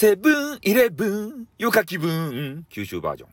セブンイレブン、よか気分、九州バージョン。